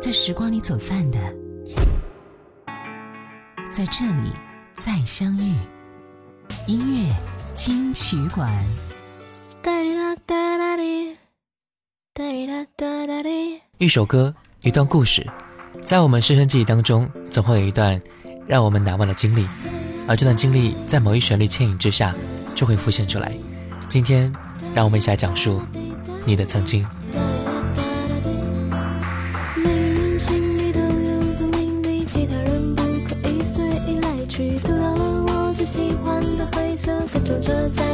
在时光里走散的，在这里再相遇。音乐金曲馆。一首歌，一段故事，在我们深深记忆当中，总会有一段让我们难忘的经历。而这段经历，在某一旋律牵引之下，就会浮现出来。今天，让我们一起来讲述你的曾经。守着。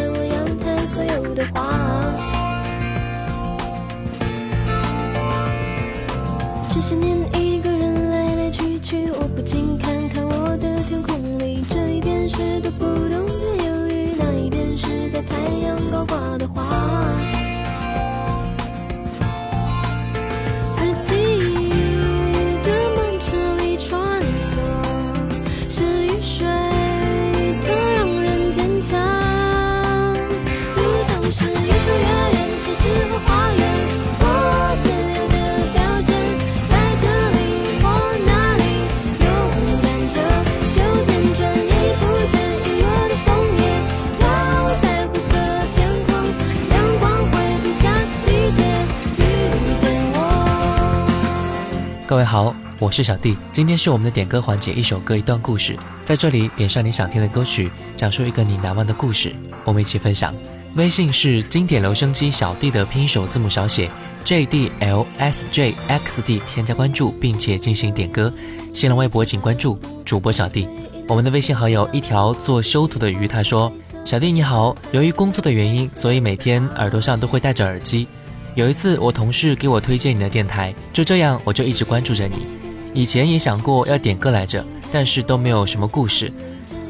我是小弟，今天是我们的点歌环节，一首歌一段故事，在这里点上你想听的歌曲，讲述一个你难忘的故事，我们一起分享。微信是经典留声机小弟的拼音首字母小写 j d l s j x d，添加关注并且进行点歌。新浪微博请关注主播小弟。我们的微信好友一条做修图的鱼，他说：小弟你好，由于工作的原因，所以每天耳朵上都会戴着耳机。有一次我同事给我推荐你的电台，就这样我就一直关注着你。以前也想过要点歌来着，但是都没有什么故事。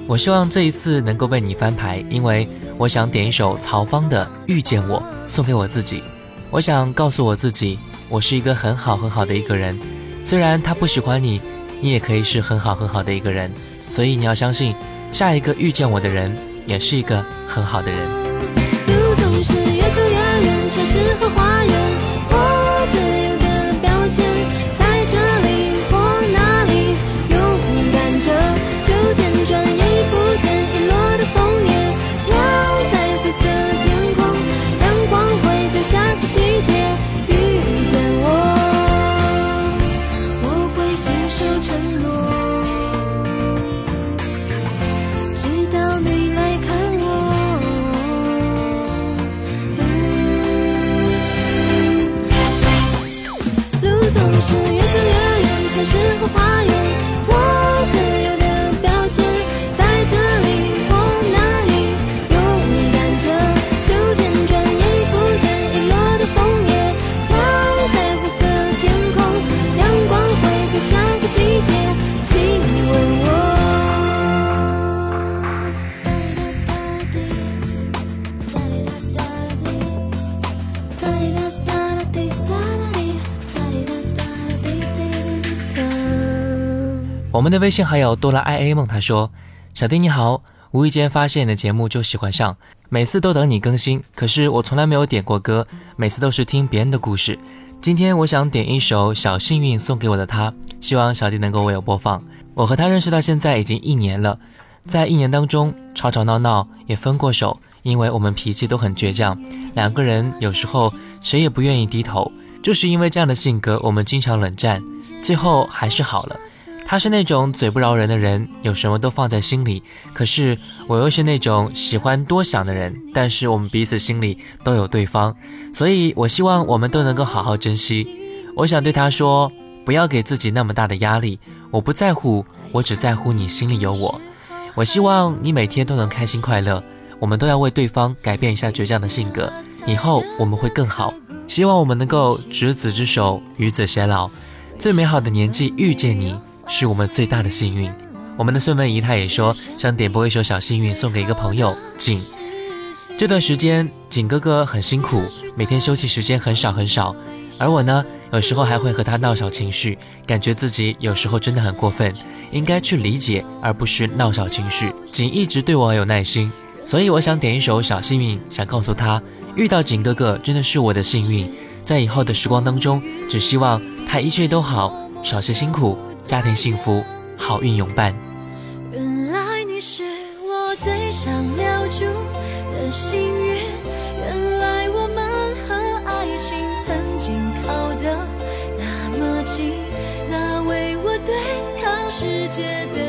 我希望这一次能够被你翻牌，因为我想点一首曹方的《遇见我》，送给我自己。我想告诉我自己，我是一个很好很好的一个人。虽然他不喜欢你，你也可以是很好很好的一个人。所以你要相信，下一个遇见我的人也是一个很好的人。我们的微信好友哆啦 A 梦他说：“小弟你好，无意间发现你的节目就喜欢上，每次都等你更新。可是我从来没有点过歌，每次都是听别人的故事。今天我想点一首《小幸运》送给我的他，希望小弟能够为我播放。我和他认识到现在已经一年了，在一年当中吵吵闹闹也分过手，因为我们脾气都很倔强，两个人有时候谁也不愿意低头，就是因为这样的性格，我们经常冷战，最后还是好了。”他是那种嘴不饶人的人，有什么都放在心里。可是我又是那种喜欢多想的人。但是我们彼此心里都有对方，所以我希望我们都能够好好珍惜。我想对他说：不要给自己那么大的压力。我不在乎，我只在乎你心里有我。我希望你每天都能开心快乐。我们都要为对方改变一下倔强的性格，以后我们会更好。希望我们能够执子之手，与子偕老。最美好的年纪遇见你。是我们最大的幸运。我们的孙文姨她也说，想点播一首《小幸运》送给一个朋友景。这段时间，景哥哥很辛苦，每天休息时间很少很少。而我呢，有时候还会和他闹小情绪，感觉自己有时候真的很过分，应该去理解，而不是闹小情绪。景一直对我很有耐心，所以我想点一首《小幸运》，想告诉他，遇到景哥哥真的是我的幸运。在以后的时光当中，只希望他一切都好，少些辛苦。家庭幸福好运永伴原来你是我最想留住的幸运原来我们和爱情曾经靠得那么近那为我对抗世界的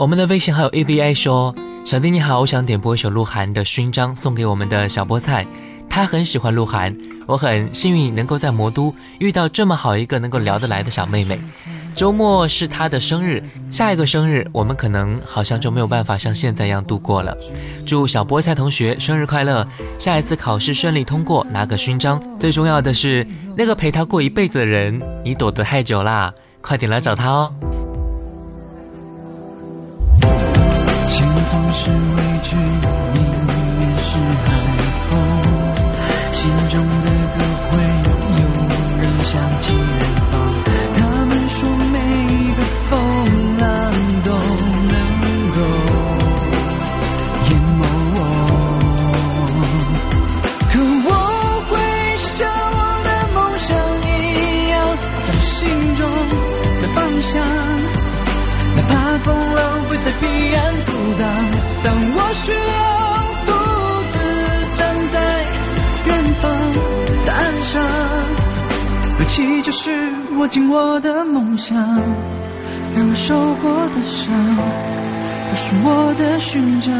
我们的微信好友 E V I 说：“小弟你好，我想点播一首鹿晗的勋章送给我们的小菠菜，他很喜欢鹿晗，我很幸运能够在魔都遇到这么好一个能够聊得来的小妹妹。周末是他的生日，下一个生日我们可能好像就没有办法像现在一样度过了。祝小菠菜同学生日快乐，下一次考试顺利通过拿个勋章，最重要的是那个陪他过一辈子的人，你躲得太久啦，快点来找他哦。”握紧我的梦想，让受过的伤都是我的勋章。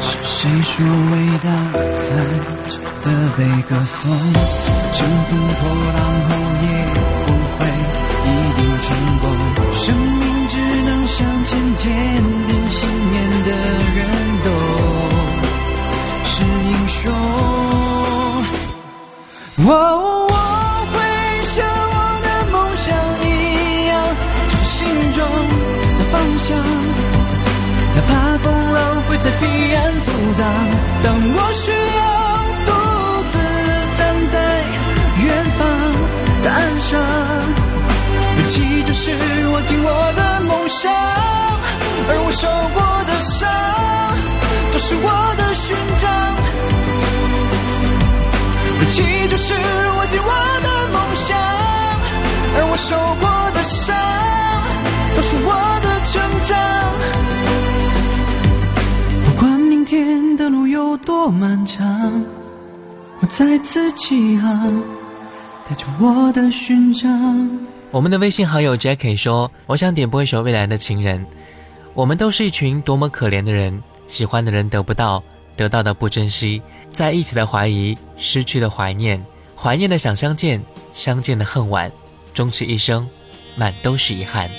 是谁说伟大才值得被歌颂？乘风破浪后也不会一定成功，生命只能向前，坚定信念的人。的我们的微信好友 Jackie 说：“我想点播一首《未来的情人》。我们都是一群多么可怜的人，喜欢的人得不到，得到的不珍惜，在一起的怀疑，失去的怀念，怀念的想相见，相见的恨晚，终其一生，满都是遗憾。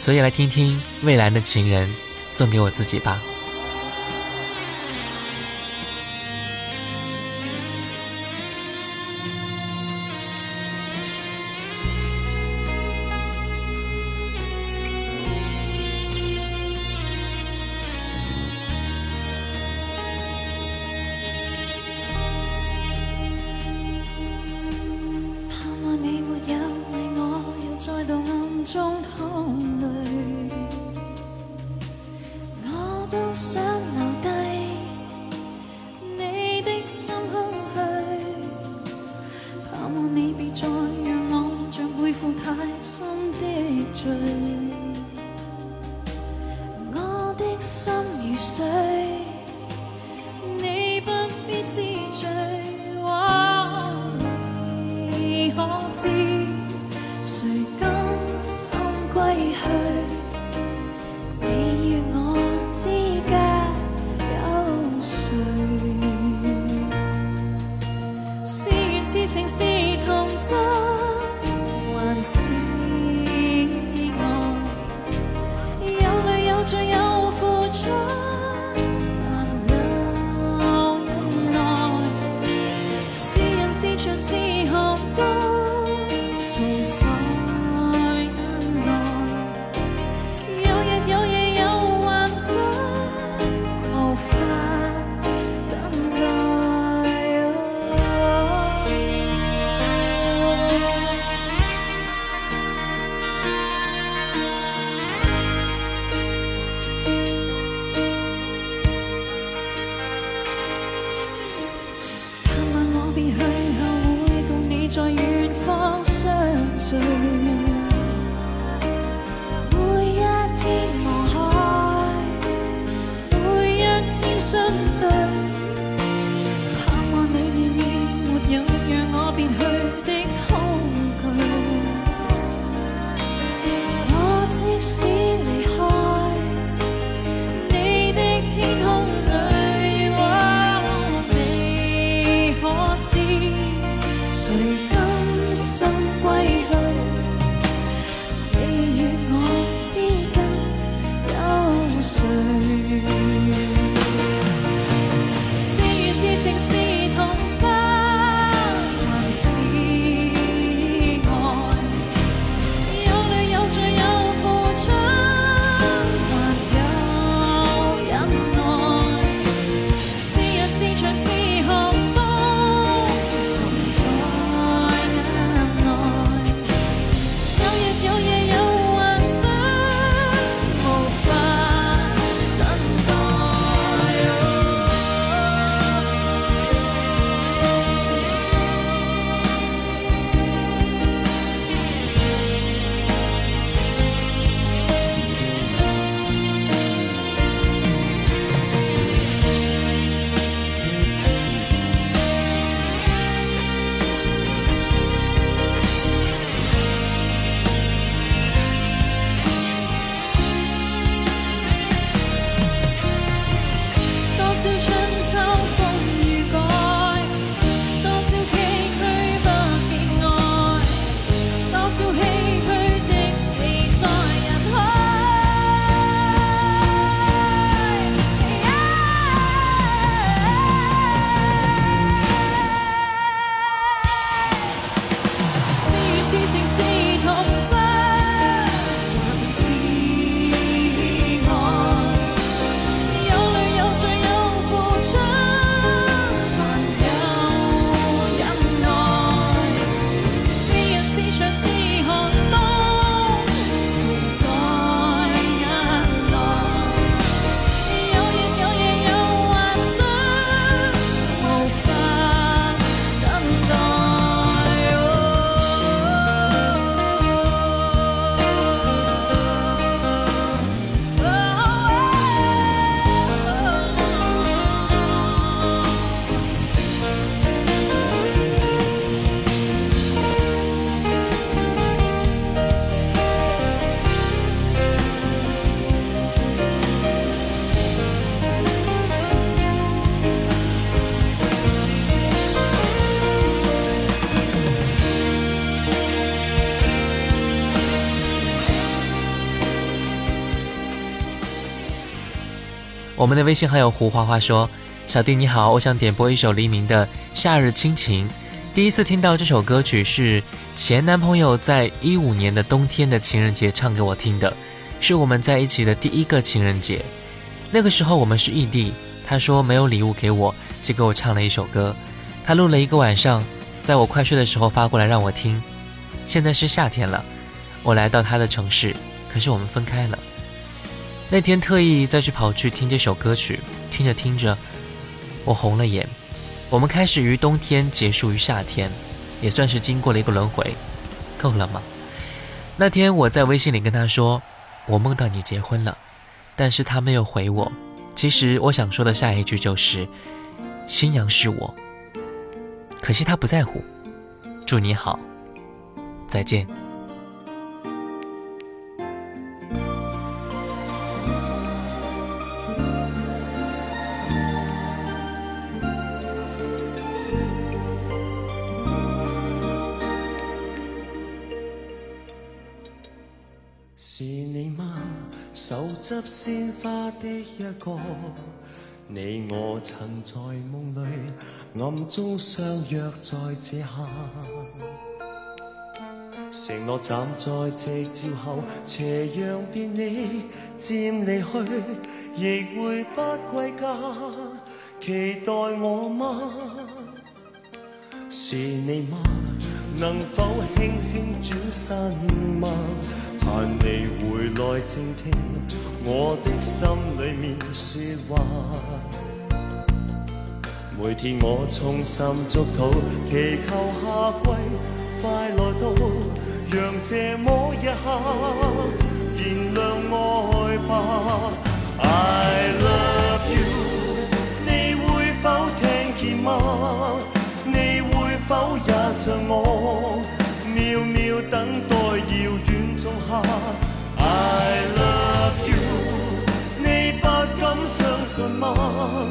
所以，来听听《未来的情人》，送给我自己吧。”我们的微信好友胡花花说：“小弟你好，我想点播一首黎明的《夏日亲情》。第一次听到这首歌曲是前男朋友在一五年的冬天的情人节唱给我听的，是我们在一起的第一个情人节。那个时候我们是异地，他说没有礼物给我，就给我唱了一首歌。他录了一个晚上，在我快睡的时候发过来让我听。现在是夏天了，我来到他的城市，可是我们分开了。”那天特意再去跑去听这首歌曲，听着听着，我红了眼。我们开始于冬天，结束于夏天，也算是经过了一个轮回，够了吗？那天我在微信里跟他说，我梦到你结婚了，但是他没有回我。其实我想说的下一句就是，新娘是我。可惜他不在乎。祝你好，再见。鲜花的一个，你我曾在梦里暗中相约在这夏，承诺站在夕照后，斜阳别你渐离去，亦会不归家。期待我吗？是你吗？能否轻轻转身吗？盼你回来静听我的心里面说话。每天我衷心祝祷，祈求夏季快来到，让这么一刻燃亮爱吧。吗？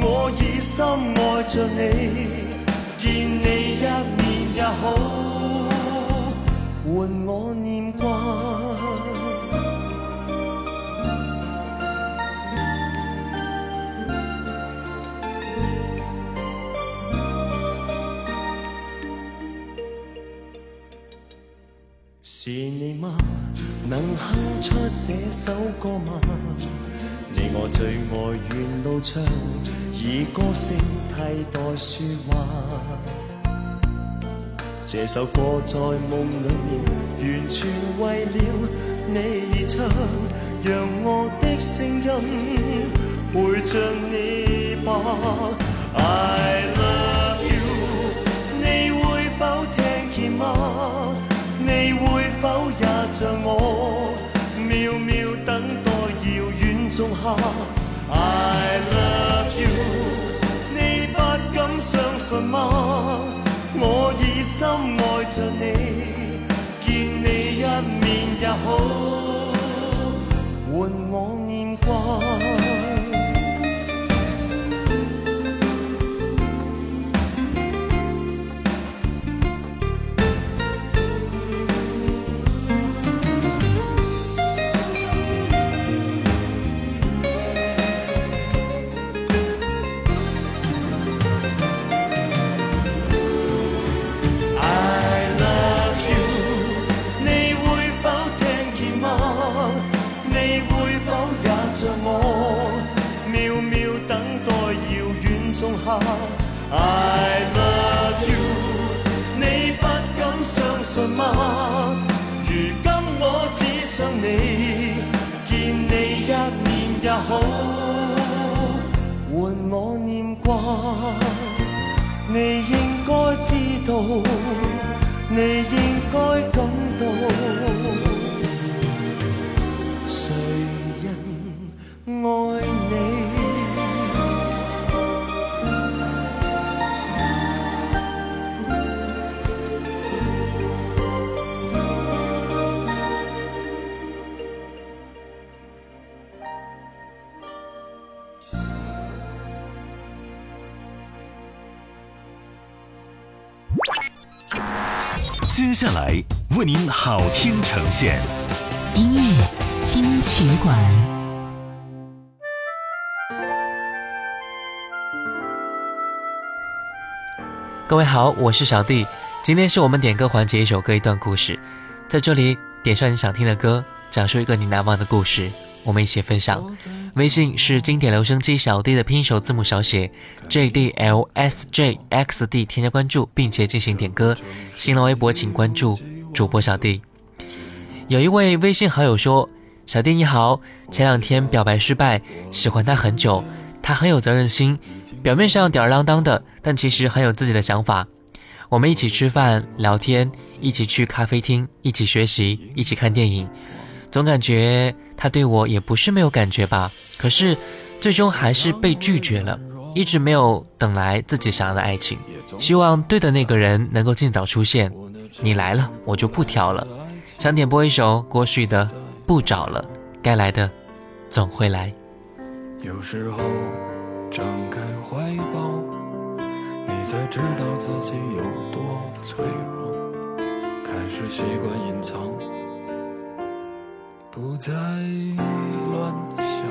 我以心爱着你，见你一面也好，换我念挂。是你吗？能哼出这首歌吗？你我最爱沿路唱，以歌声替代说话。这首歌在梦里面，完全为了你而唱，让我的声音陪着你吧。我已深爱着你。你。为您好听呈现，音乐金曲馆。各位好，我是小弟，今天是我们点歌环节，一首歌一段故事，在这里点上你想听的歌，讲述一个你难忘的故事，我们一起分享。微信是经典留声机，小弟的拼音首字母小写 j d l s j x d，添加关注并且进行点歌。新浪微博请关注。主播小弟，有一位微信好友说：“小弟你好，前两天表白失败，喜欢他很久，他很有责任心，表面上吊儿郎当的，但其实很有自己的想法。我们一起吃饭聊天，一起去咖啡厅，一起学习，一起看电影，总感觉他对我也不是没有感觉吧？可是，最终还是被拒绝了，一直没有等来自己想要的爱情。希望对的那个人能够尽早出现。”你来了，我就不挑了。想点播一首郭旭的，不找了。该来的，总会来。有时候张开怀抱，你才知道自己有多脆弱。开始习惯隐藏，不再乱想。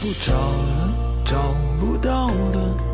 不找了，找不到的。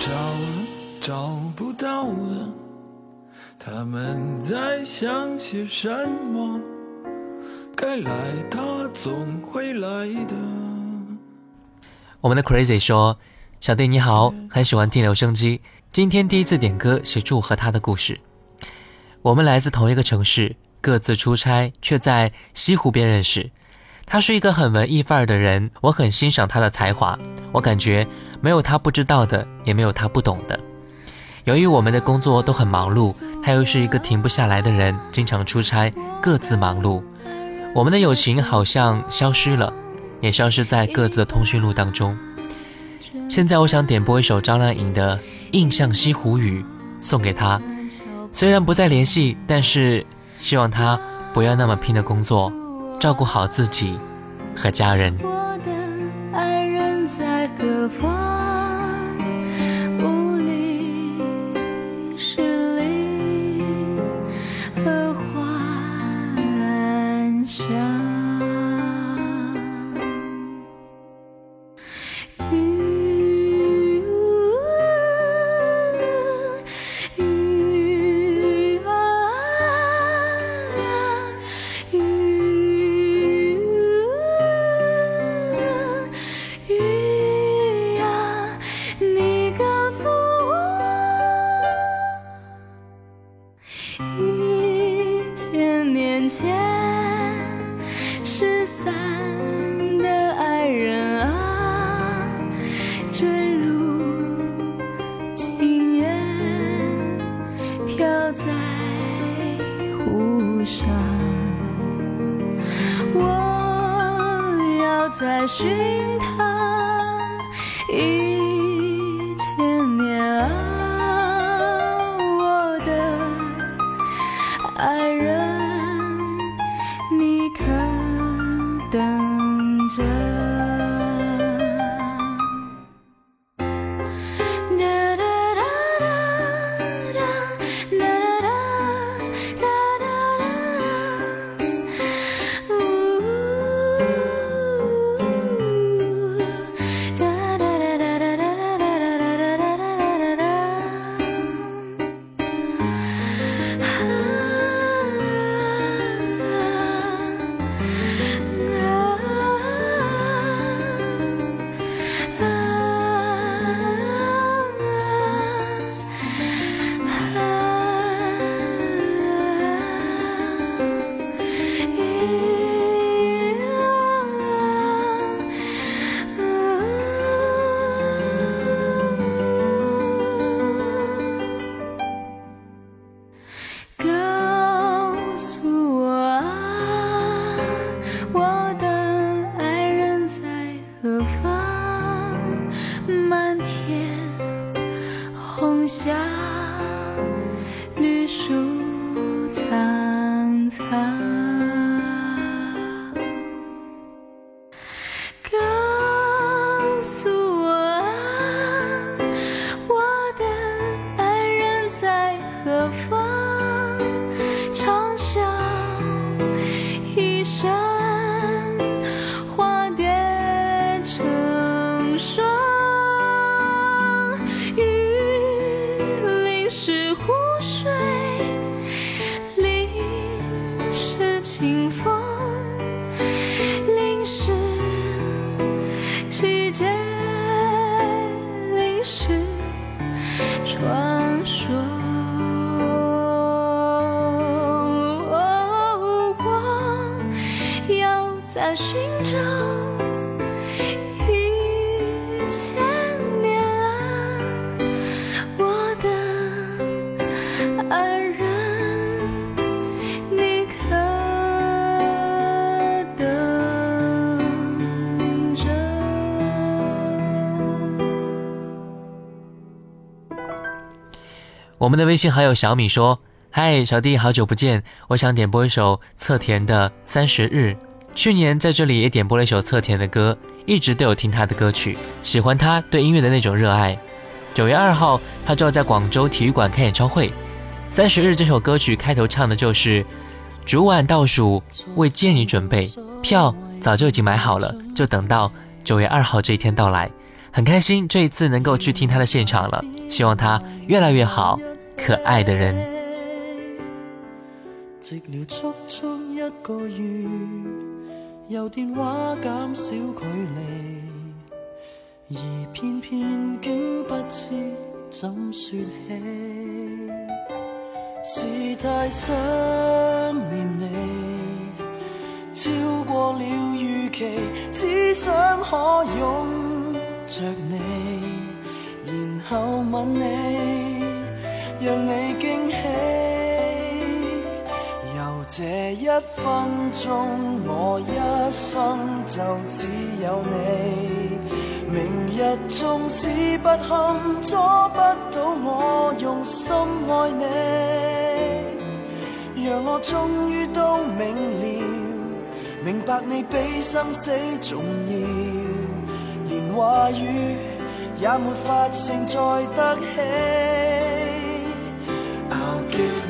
找找了，了，不到他们在想些什么？该来来总会的我们的 Crazy 说：“小弟你好，很喜欢听留声机。今天第一次点歌写祝和他的故事。我们来自同一个城市，各自出差却在西湖边认识。他是一个很文艺范儿的人，我很欣赏他的才华。我感觉。”没有他不知道的，也没有他不懂的。由于我们的工作都很忙碌，他又是一个停不下来的人，经常出差，各自忙碌，我们的友情好像消失了，也消失在各自的通讯录当中。现在我想点播一首张靓颖的《印象西湖雨》，送给他。虽然不再联系，但是希望他不要那么拼的工作，照顾好自己和家人。可风。我们的微信好友小米说：“嗨，小弟，好久不见！我想点播一首侧田的《三十日》。去年在这里也点播了一首侧田的歌，一直都有听他的歌曲，喜欢他对音乐的那种热爱。九月二号，他就要在广州体育馆开演唱会，《三十日》这首歌曲开头唱的就是‘主晚倒数，为见你准备票，早就已经买好了，就等到九月二号这一天到来。很开心这一次能够去听他的现场了，希望他越来越好。”可爱的人寂寥足足一个月由电话减少距离而偏偏竟不知怎说起是太想念你超过了预期只想可拥着你然后吻你让你惊喜，由这一分钟，我一生就只有你。明日纵使不堪，阻不到我用心爱你。让我终于都明了，明白你比生死重要，连话语也没法承载得起。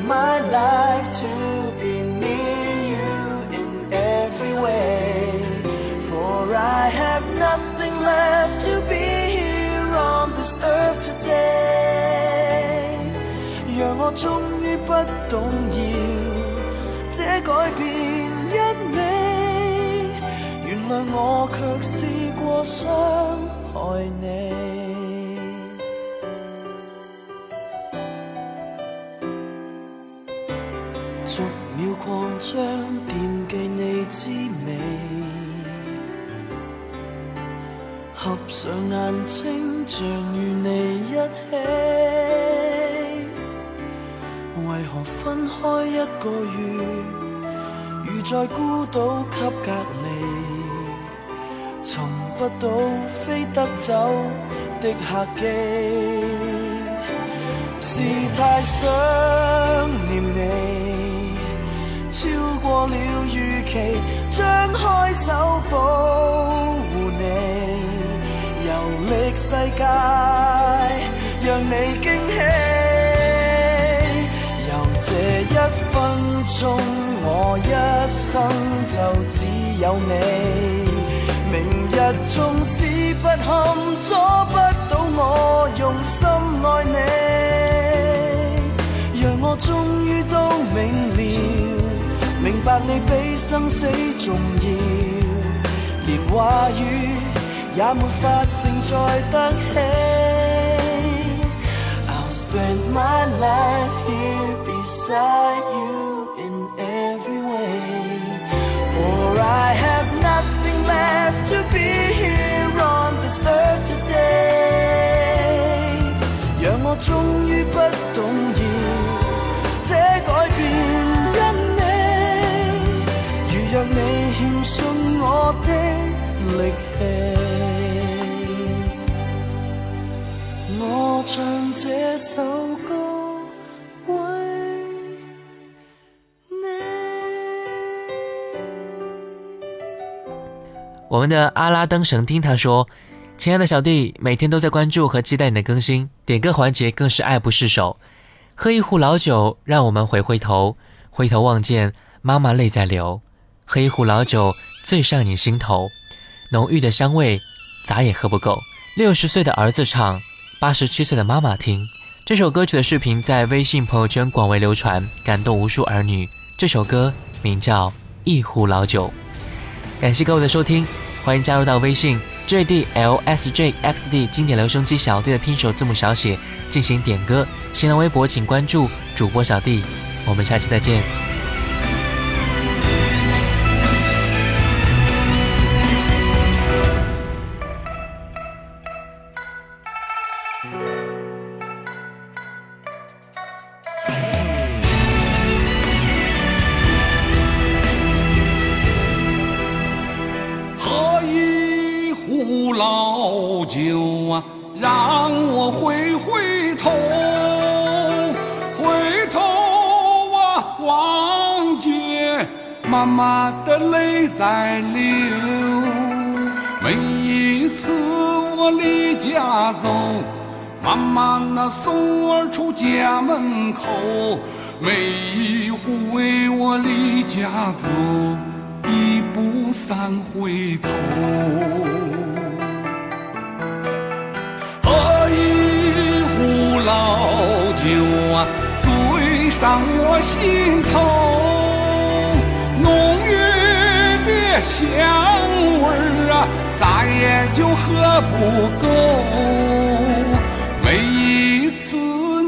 I'll give my life to be near you in every way, for I have nothing left to be here on this earth today. 让我终于不动摇，这改变因你。原来我却试过伤害你。 闭上眼睛，像与你一起。为何分开一个月，如在孤岛给隔离，寻不到飞得走的客机，是太想念你，超过了预期，张开手。世界，让你惊喜。由这一分钟，我一生就只有你。明日纵使不堪，阻不到我用心爱你。让我终于都明了，明白你比生死重要。连话语。也没法承载得起。I'll spend my life here beside you in every way, for I have nothing left to be here on this earth today。让我终于不动摇，这改变因你，如若你欠信我的 唱这首歌。我们的阿拉灯神听他说：“亲爱的小弟，每天都在关注和期待你的更新，点歌环节更是爱不释手。喝一壶老酒，让我们回回头，回头望见妈妈泪在流。喝一壶老酒，醉上你心头，浓郁的香味咋也喝不够。六十岁的儿子唱。”八十七岁的妈妈听这首歌曲的视频在微信朋友圈广为流传，感动无数儿女。这首歌名叫《一壶老酒》。感谢各位的收听，欢迎加入到微信 JDLSJXD 经典留声机小队的拼手字母小写进行点歌。新浪微博请关注主播小弟。我们下期再见。让我回回头，回头啊，望见妈妈的泪在流。每一次我离家走，妈妈那送儿出家门口。每一回我离家走，一步三回头。老酒啊，醉上我心头，浓郁的香味儿啊，咱也就喝不够。每一次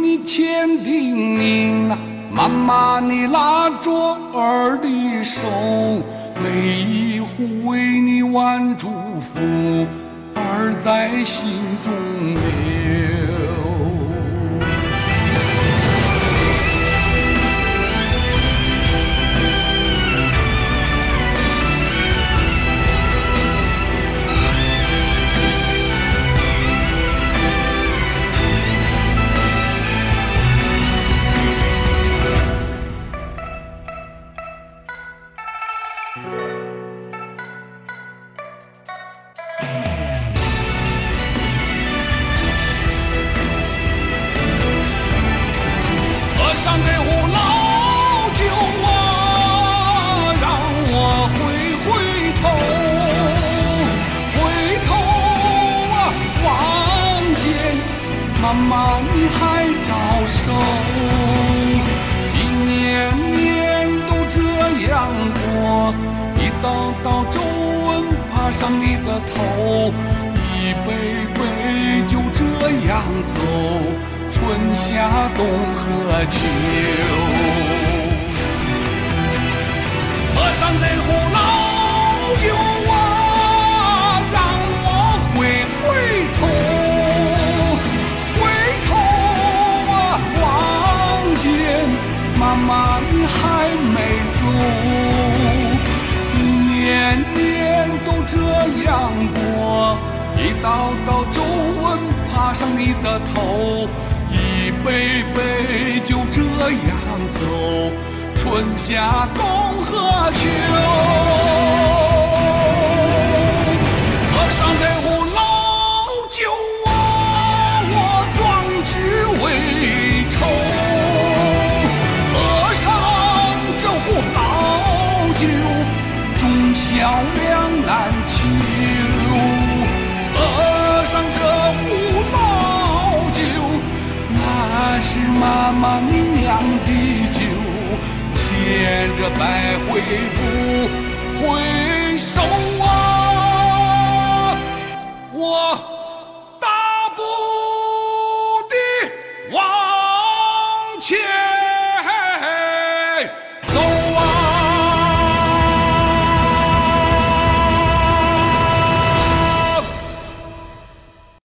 你牵叮咛，妈妈你拉着儿的手，每一壶为你万祝福，儿在心中留。妈妈，你还没走，年年都这样过，一道道皱纹爬上你的头，一杯杯就这样走，春夏冬和秋。满你酿的酒，牵着百回不回首啊，我。